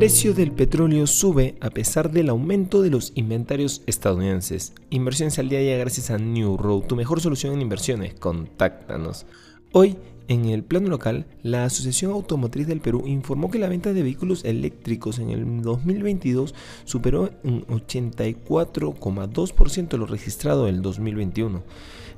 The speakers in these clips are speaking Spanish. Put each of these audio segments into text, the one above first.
precio del petróleo sube a pesar del aumento de los inventarios estadounidenses. Inversiones al día ya gracias a New Road, tu mejor solución en inversiones. Contáctanos. Hoy, en el plano local, la Asociación Automotriz del Perú informó que la venta de vehículos eléctricos en el 2022 superó un 84,2% lo registrado en el 2021.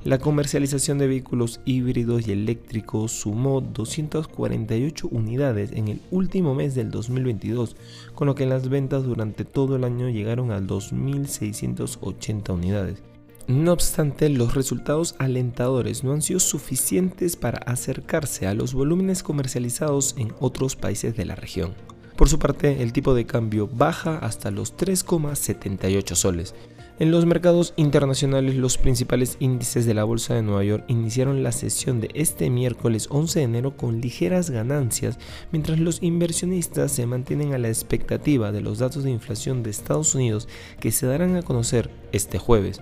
La comercialización de vehículos híbridos y eléctricos sumó 248 unidades en el último mes del 2022, con lo que las ventas durante todo el año llegaron a 2.680 unidades. No obstante, los resultados alentadores no han sido suficientes para acercarse a los volúmenes comercializados en otros países de la región. Por su parte, el tipo de cambio baja hasta los 3,78 soles, en los mercados internacionales, los principales índices de la Bolsa de Nueva York iniciaron la sesión de este miércoles 11 de enero con ligeras ganancias, mientras los inversionistas se mantienen a la expectativa de los datos de inflación de Estados Unidos que se darán a conocer este jueves.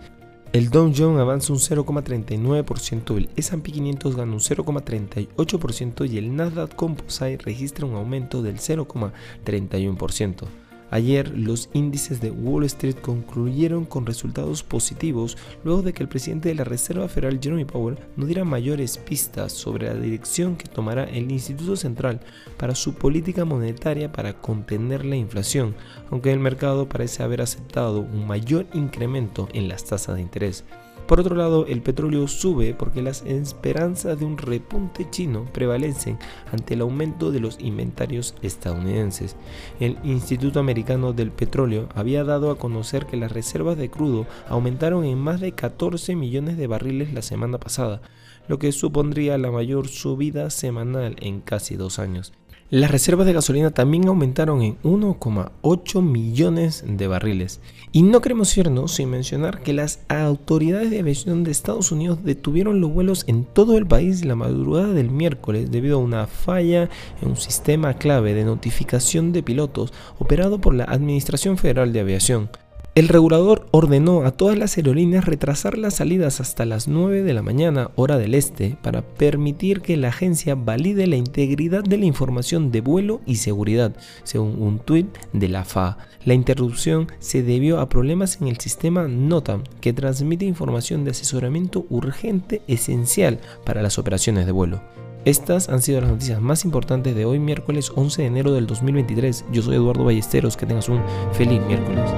El Dow Jones avanza un 0,39%, el S&P 500 gana un 0,38% y el Nasdaq Composite registra un aumento del 0,31%. Ayer los índices de Wall Street concluyeron con resultados positivos luego de que el presidente de la Reserva Federal Jeremy Powell no diera mayores pistas sobre la dirección que tomará el Instituto Central para su política monetaria para contener la inflación, aunque el mercado parece haber aceptado un mayor incremento en las tasas de interés. Por otro lado, el petróleo sube porque las esperanzas de un repunte chino prevalecen ante el aumento de los inventarios estadounidenses. El Instituto Americano del Petróleo había dado a conocer que las reservas de crudo aumentaron en más de 14 millones de barriles la semana pasada, lo que supondría la mayor subida semanal en casi dos años. Las reservas de gasolina también aumentaron en 1,8 millones de barriles. Y no queremos irnos sin mencionar que las autoridades de aviación de Estados Unidos detuvieron los vuelos en todo el país la madrugada del miércoles debido a una falla en un sistema clave de notificación de pilotos operado por la Administración Federal de Aviación. El regulador ordenó a todas las aerolíneas retrasar las salidas hasta las 9 de la mañana hora del este para permitir que la agencia valide la integridad de la información de vuelo y seguridad, según un tuit de la FAA. La interrupción se debió a problemas en el sistema NOTAM, que transmite información de asesoramiento urgente esencial para las operaciones de vuelo. Estas han sido las noticias más importantes de hoy miércoles 11 de enero del 2023. Yo soy Eduardo Ballesteros, que tengas un feliz miércoles.